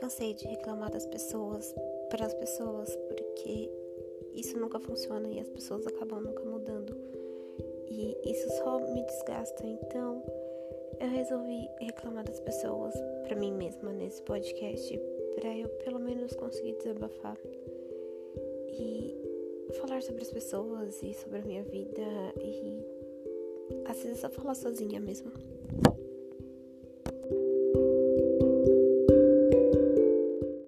cansei de reclamar das pessoas para as pessoas, porque isso nunca funciona e as pessoas acabam nunca mudando. E isso só me desgasta. Então, eu resolvi reclamar das pessoas para mim mesma nesse podcast, para eu pelo menos conseguir desabafar e falar sobre as pessoas e sobre a minha vida e às vezes só falar sozinha mesmo.